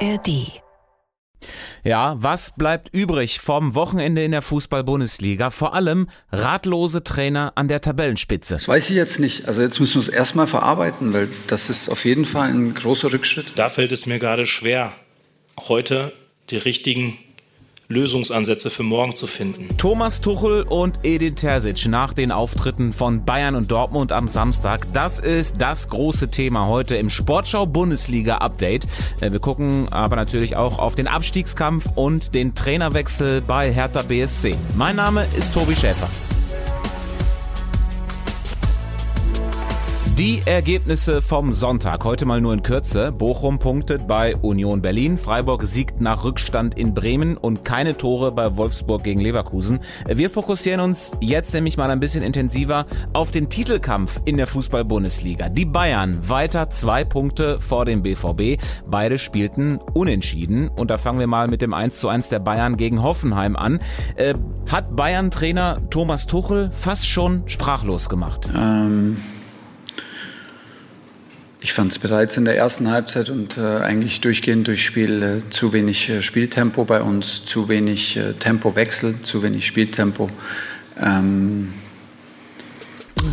ARD. Ja, was bleibt übrig vom Wochenende in der Fußball-Bundesliga? Vor allem ratlose Trainer an der Tabellenspitze. Das weiß ich jetzt nicht. Also jetzt müssen wir es erstmal verarbeiten, weil das ist auf jeden Fall ein großer Rückschritt. Da fällt es mir gerade schwer, heute die richtigen Lösungsansätze für morgen zu finden. Thomas Tuchel und Edin Terzic nach den Auftritten von Bayern und Dortmund am Samstag. Das ist das große Thema heute im Sportschau Bundesliga Update. Äh, wir gucken aber natürlich auch auf den Abstiegskampf und den Trainerwechsel bei Hertha BSC. Mein Name ist Tobi Schäfer. Die Ergebnisse vom Sonntag. Heute mal nur in Kürze. Bochum punktet bei Union Berlin. Freiburg siegt nach Rückstand in Bremen und keine Tore bei Wolfsburg gegen Leverkusen. Wir fokussieren uns jetzt nämlich mal ein bisschen intensiver auf den Titelkampf in der Fußball-Bundesliga. Die Bayern weiter zwei Punkte vor dem BVB. Beide spielten unentschieden. Und da fangen wir mal mit dem 1 zu 1 der Bayern gegen Hoffenheim an. Äh, hat Bayern-Trainer Thomas Tuchel fast schon sprachlos gemacht? Ähm ich fand es bereits in der ersten Halbzeit und äh, eigentlich durchgehend durchs Spiel äh, zu wenig äh, Spieltempo bei uns, zu wenig äh, Tempowechsel, zu wenig Spieltempo. Ähm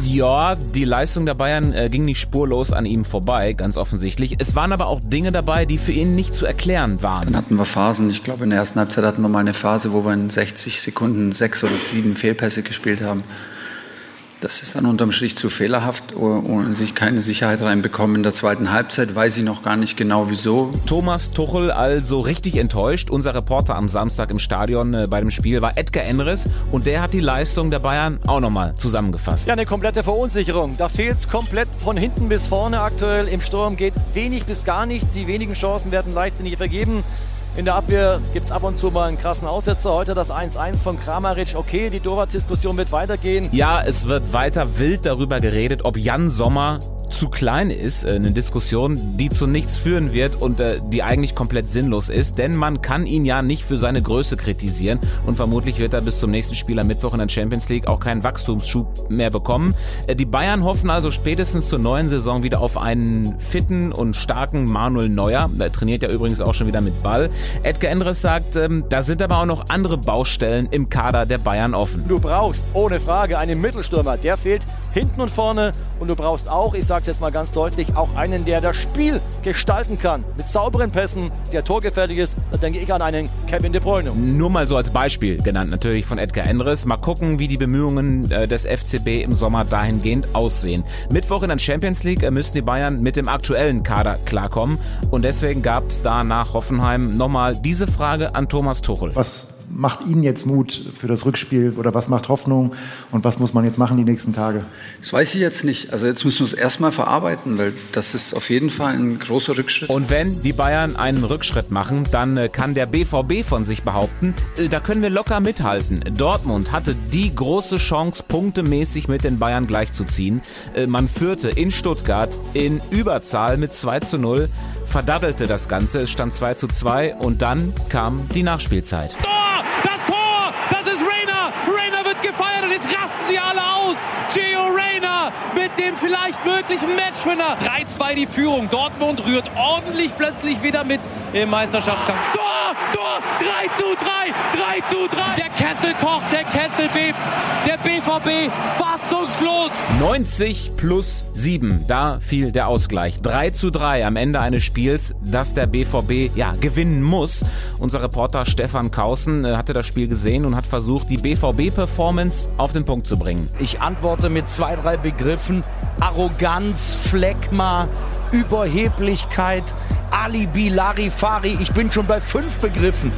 ja, die Leistung der Bayern äh, ging nicht spurlos an ihm vorbei, ganz offensichtlich. Es waren aber auch Dinge dabei, die für ihn nicht zu erklären waren. Dann hatten wir Phasen, ich glaube in der ersten Halbzeit hatten wir mal eine Phase, wo wir in 60 Sekunden sechs oder sieben Fehlpässe gespielt haben. Das ist dann unterm Strich zu fehlerhaft und sich keine Sicherheit reinbekommen. In der zweiten Halbzeit weiß ich noch gar nicht genau wieso. Thomas Tuchel also richtig enttäuscht. Unser Reporter am Samstag im Stadion äh, bei dem Spiel war Edgar Enres und der hat die Leistung der Bayern auch nochmal zusammengefasst. Ja, eine komplette Verunsicherung. Da fehlt es komplett von hinten bis vorne aktuell. Im Sturm geht wenig bis gar nichts. Die wenigen Chancen werden leichtsinnig vergeben. In der Abwehr gibt es ab und zu mal einen krassen Aussetzer. Heute das 1-1 von Kramaric. Okay, die Torwart-Diskussion wird weitergehen. Ja, es wird weiter wild darüber geredet, ob Jan Sommer zu klein ist, äh, eine Diskussion, die zu nichts führen wird und äh, die eigentlich komplett sinnlos ist, denn man kann ihn ja nicht für seine Größe kritisieren und vermutlich wird er bis zum nächsten Spiel am Mittwoch in der Champions League auch keinen Wachstumsschub mehr bekommen. Äh, die Bayern hoffen also spätestens zur neuen Saison wieder auf einen fitten und starken Manuel Neuer. Der trainiert ja übrigens auch schon wieder mit Ball. Edgar Endres sagt, ähm, da sind aber auch noch andere Baustellen im Kader der Bayern offen. Du brauchst ohne Frage einen Mittelstürmer, der fehlt hinten und vorne und du brauchst auch, ich sage es jetzt mal ganz deutlich, auch einen, der das Spiel gestalten kann. Mit sauberen Pässen, der torgefährlich ist. Da denke ich an einen Kevin De Bruyne. Nur mal so als Beispiel genannt, natürlich von Edgar Endres. Mal gucken, wie die Bemühungen äh, des FCB im Sommer dahingehend aussehen. Mittwoch in der Champions League äh, müssen die Bayern mit dem aktuellen Kader klarkommen. Und deswegen gab es da nach Hoffenheim nochmal diese Frage an Thomas Tuchel. Was macht Ihnen jetzt Mut für das Rückspiel oder was macht Hoffnung und was muss man jetzt machen die nächsten Tage? Das weiß ich jetzt nicht. Also jetzt müssen wir es erstmal verarbeiten, weil das ist auf jeden Fall ein großer Rückschritt. Und wenn die Bayern einen Rückschritt machen, dann äh, kann der BVB von sich behaupten, äh, da können wir locker mithalten. Dortmund hatte die große Chance, punktemäßig mit den Bayern gleichzuziehen. Äh, man führte in Stuttgart in Überzahl mit 2 zu 0, verdaddelte das Ganze, es stand 2 zu 2 und dann kam die Nachspielzeit. Das Tor! Das ist Rainer! Rainer wird gefeiert und jetzt rasten sie alle aus! Gio Rainer mit dem vielleicht möglichen Matchwinner. 3-2 die Führung. Dortmund rührt ordentlich plötzlich wieder mit im Meisterschaftskampf. Tor! Tor! 3 zu 3! 3 zu 3! Der Kessel kocht, der Kessel bebt. Der BVB fassungslos. 90 plus 7. Da fiel der Ausgleich. 3 zu 3 am Ende eines Spiels, das der BVB ja gewinnen muss. Unser Reporter Stefan Kausen äh, hatte das Spiel gesehen und hat versucht, die BVB-Performance auf den Punkt zu bringen. Ich antworte mit zwei, drei Begriffen. Arroganz, Phlegma, Überheblichkeit, Alibi, Larifari. Ich bin schon bei fünf Begriffen.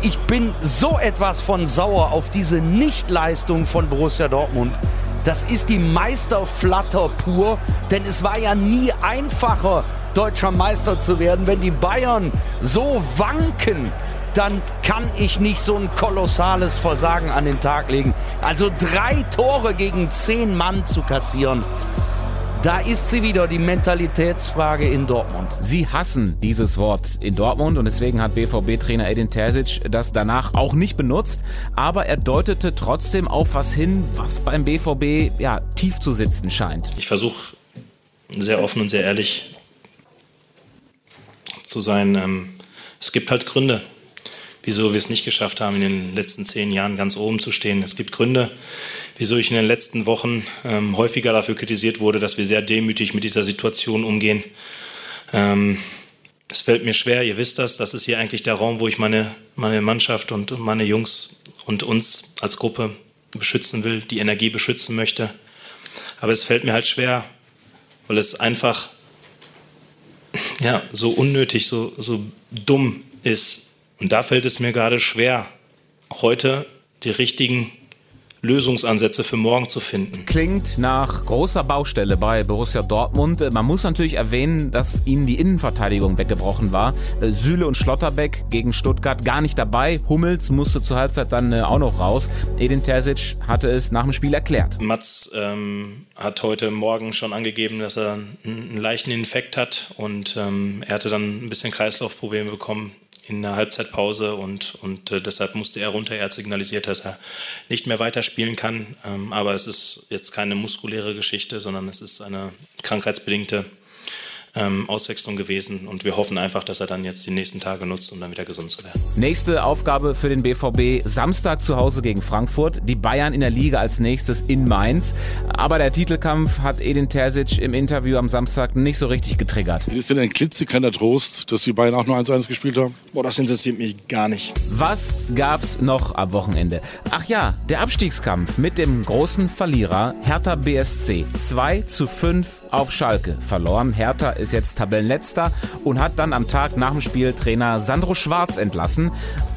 Ich bin so etwas von sauer auf diese Nichtleistung von Borussia Dortmund. Das ist die Meisterflatter pur, denn es war ja nie einfacher, deutscher Meister zu werden. Wenn die Bayern so wanken, dann kann ich nicht so ein kolossales Versagen an den Tag legen. Also drei Tore gegen zehn Mann zu kassieren. Da ist sie wieder, die Mentalitätsfrage in Dortmund. Sie hassen dieses Wort in Dortmund und deswegen hat BVB-Trainer Edin Terzic das danach auch nicht benutzt. Aber er deutete trotzdem auf was hin, was beim BVB ja tief zu sitzen scheint. Ich versuche sehr offen und sehr ehrlich zu sein. Ähm, Es gibt halt Gründe, wieso wir es nicht geschafft haben, in den letzten zehn Jahren ganz oben zu stehen. Es gibt Gründe, wieso ich in den letzten Wochen ähm, häufiger dafür kritisiert wurde, dass wir sehr demütig mit dieser Situation umgehen. Ähm, es fällt mir schwer, ihr wisst das, das ist hier eigentlich der Raum, wo ich meine, meine Mannschaft und meine Jungs und uns als Gruppe beschützen will, die Energie beschützen möchte. Aber es fällt mir halt schwer, weil es einfach ja, so unnötig, so, so dumm ist. Und da fällt es mir gerade schwer, heute die richtigen Lösungsansätze für morgen zu finden. Klingt nach großer Baustelle bei Borussia Dortmund. Man muss natürlich erwähnen, dass ihnen die Innenverteidigung weggebrochen war. Süle und Schlotterbeck gegen Stuttgart gar nicht dabei. Hummels musste zur Halbzeit dann äh, auch noch raus. Edin Terzic hatte es nach dem Spiel erklärt. Mats ähm, hat heute Morgen schon angegeben, dass er einen leichten Infekt hat und ähm, er hatte dann ein bisschen Kreislaufprobleme bekommen in der Halbzeitpause und, und äh, deshalb musste er runter. Er hat signalisiert, dass er nicht mehr weiterspielen kann. Ähm, aber es ist jetzt keine muskuläre Geschichte, sondern es ist eine krankheitsbedingte ähm, Auswechslung gewesen und wir hoffen einfach, dass er dann jetzt die nächsten Tage nutzt, um dann wieder gesund zu werden. Nächste Aufgabe für den BVB, Samstag zu Hause gegen Frankfurt, die Bayern in der Liga als nächstes in Mainz. Aber der Titelkampf hat Edin Terzic im Interview am Samstag nicht so richtig getriggert. Ist denn ein klitzekleiner Trost, dass die Bayern auch nur 1-1 gespielt haben? Boah, das interessiert mich gar nicht. Was gab's noch am Wochenende? Ach ja, der Abstiegskampf mit dem großen Verlierer Hertha BSC. 2 zu 5 auf Schalke verloren. Hertha ist jetzt Tabellenletzter und hat dann am Tag nach dem Spiel Trainer Sandro Schwarz entlassen.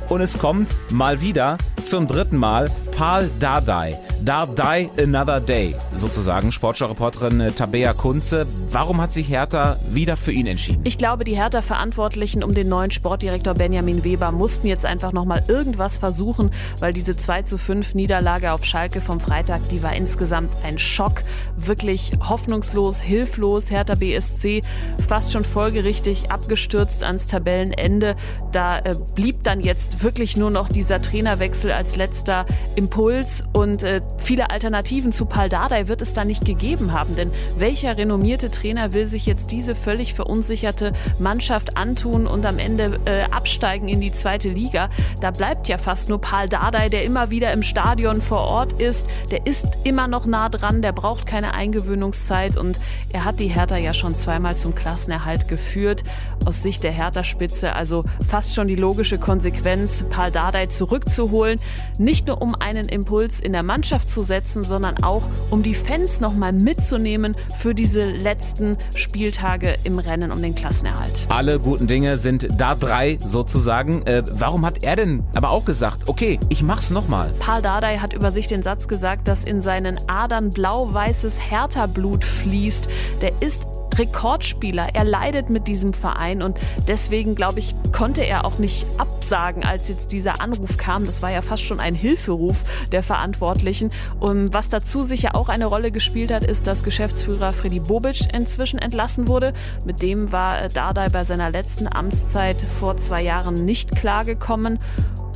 Und es kommt mal wieder zum dritten Mal Paul Dardai. Dardai Another Day, sozusagen. Sportschau-Reporterin äh, Tabea Kunze. Warum hat sich Hertha wieder für ihn entschieden? Ich glaube, die Hertha-Verantwortlichen um den neuen Sportdirektor Benjamin Weber mussten jetzt einfach nochmal irgendwas versuchen, weil diese 2 zu 5 Niederlage auf Schalke vom Freitag, die war insgesamt ein Schock. Wirklich hoffnungslos, hilflos. Hertha BSC fast schon folgerichtig abgestürzt ans Tabellenende. Da äh, blieb dann jetzt wirklich nur noch dieser Trainerwechsel als letzter Impuls und äh, viele Alternativen zu Paul Dardai wird es da nicht gegeben haben. Denn welcher renommierte Trainer will sich jetzt diese völlig verunsicherte Mannschaft antun und am Ende äh, absteigen in die zweite Liga? Da bleibt ja fast nur Paul Dardai, der immer wieder im Stadion vor Ort ist. Der ist immer noch nah dran, der braucht keine Eingewöhnungszeit und er hat die Hertha ja schon zweimal zum Klassenerhalt geführt. Aus Sicht der Hertha-Spitze also fast schon die logische Konsequenz, Paul Dardai zurückzuholen. Nicht nur um einen Impuls in der Mannschaft Mannschaft zu setzen, sondern auch um die Fans nochmal mitzunehmen für diese letzten Spieltage im Rennen um den Klassenerhalt. Alle guten Dinge sind da drei sozusagen. Äh, warum hat er denn aber auch gesagt, okay, ich mach's nochmal? Paul Dardai hat über sich den Satz gesagt, dass in seinen Adern blau-weißes Hertha-Blut fließt. Der ist Rekordspieler. Er leidet mit diesem Verein und deswegen, glaube ich, konnte er auch nicht absagen, als jetzt dieser Anruf kam. Das war ja fast schon ein Hilferuf der Verantwortlichen. Und was dazu sicher auch eine Rolle gespielt hat, ist, dass Geschäftsführer Freddy Bobic inzwischen entlassen wurde. Mit dem war Dardai bei seiner letzten Amtszeit vor zwei Jahren nicht klargekommen.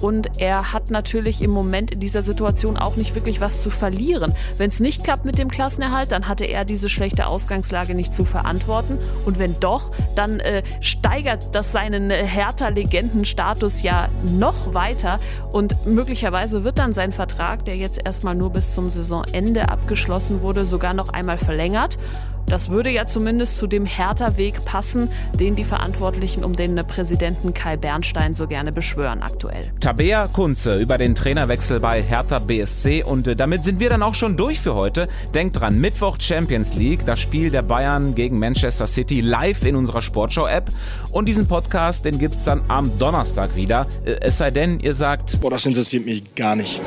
Und er hat natürlich im Moment in dieser Situation auch nicht wirklich was zu verlieren. Wenn es nicht klappt mit dem Klassenerhalt, dann hatte er diese schlechte Ausgangslage nicht zu verantworten. Und wenn doch, dann äh, steigert das seinen äh, Hertha-Legendenstatus ja noch weiter. Und möglicherweise wird dann sein Vertrag, der jetzt erstmal nur bis zum Saisonende abgeschlossen wurde, sogar noch einmal verlängert. Das würde ja zumindest zu dem Hertha-Weg passen, den die Verantwortlichen um den Präsidenten Kai Bernstein so gerne beschwören aktuell. Tabea Kunze über den Trainerwechsel bei Hertha BSC und äh, damit sind wir dann auch schon durch für heute. Denkt dran, Mittwoch Champions League, das Spiel der Bayern gegen Manchester City live in unserer Sportschau-App und diesen Podcast, den gibt's dann am Donnerstag wieder. Äh, es sei denn, ihr sagt, boah, das interessiert mich gar nicht.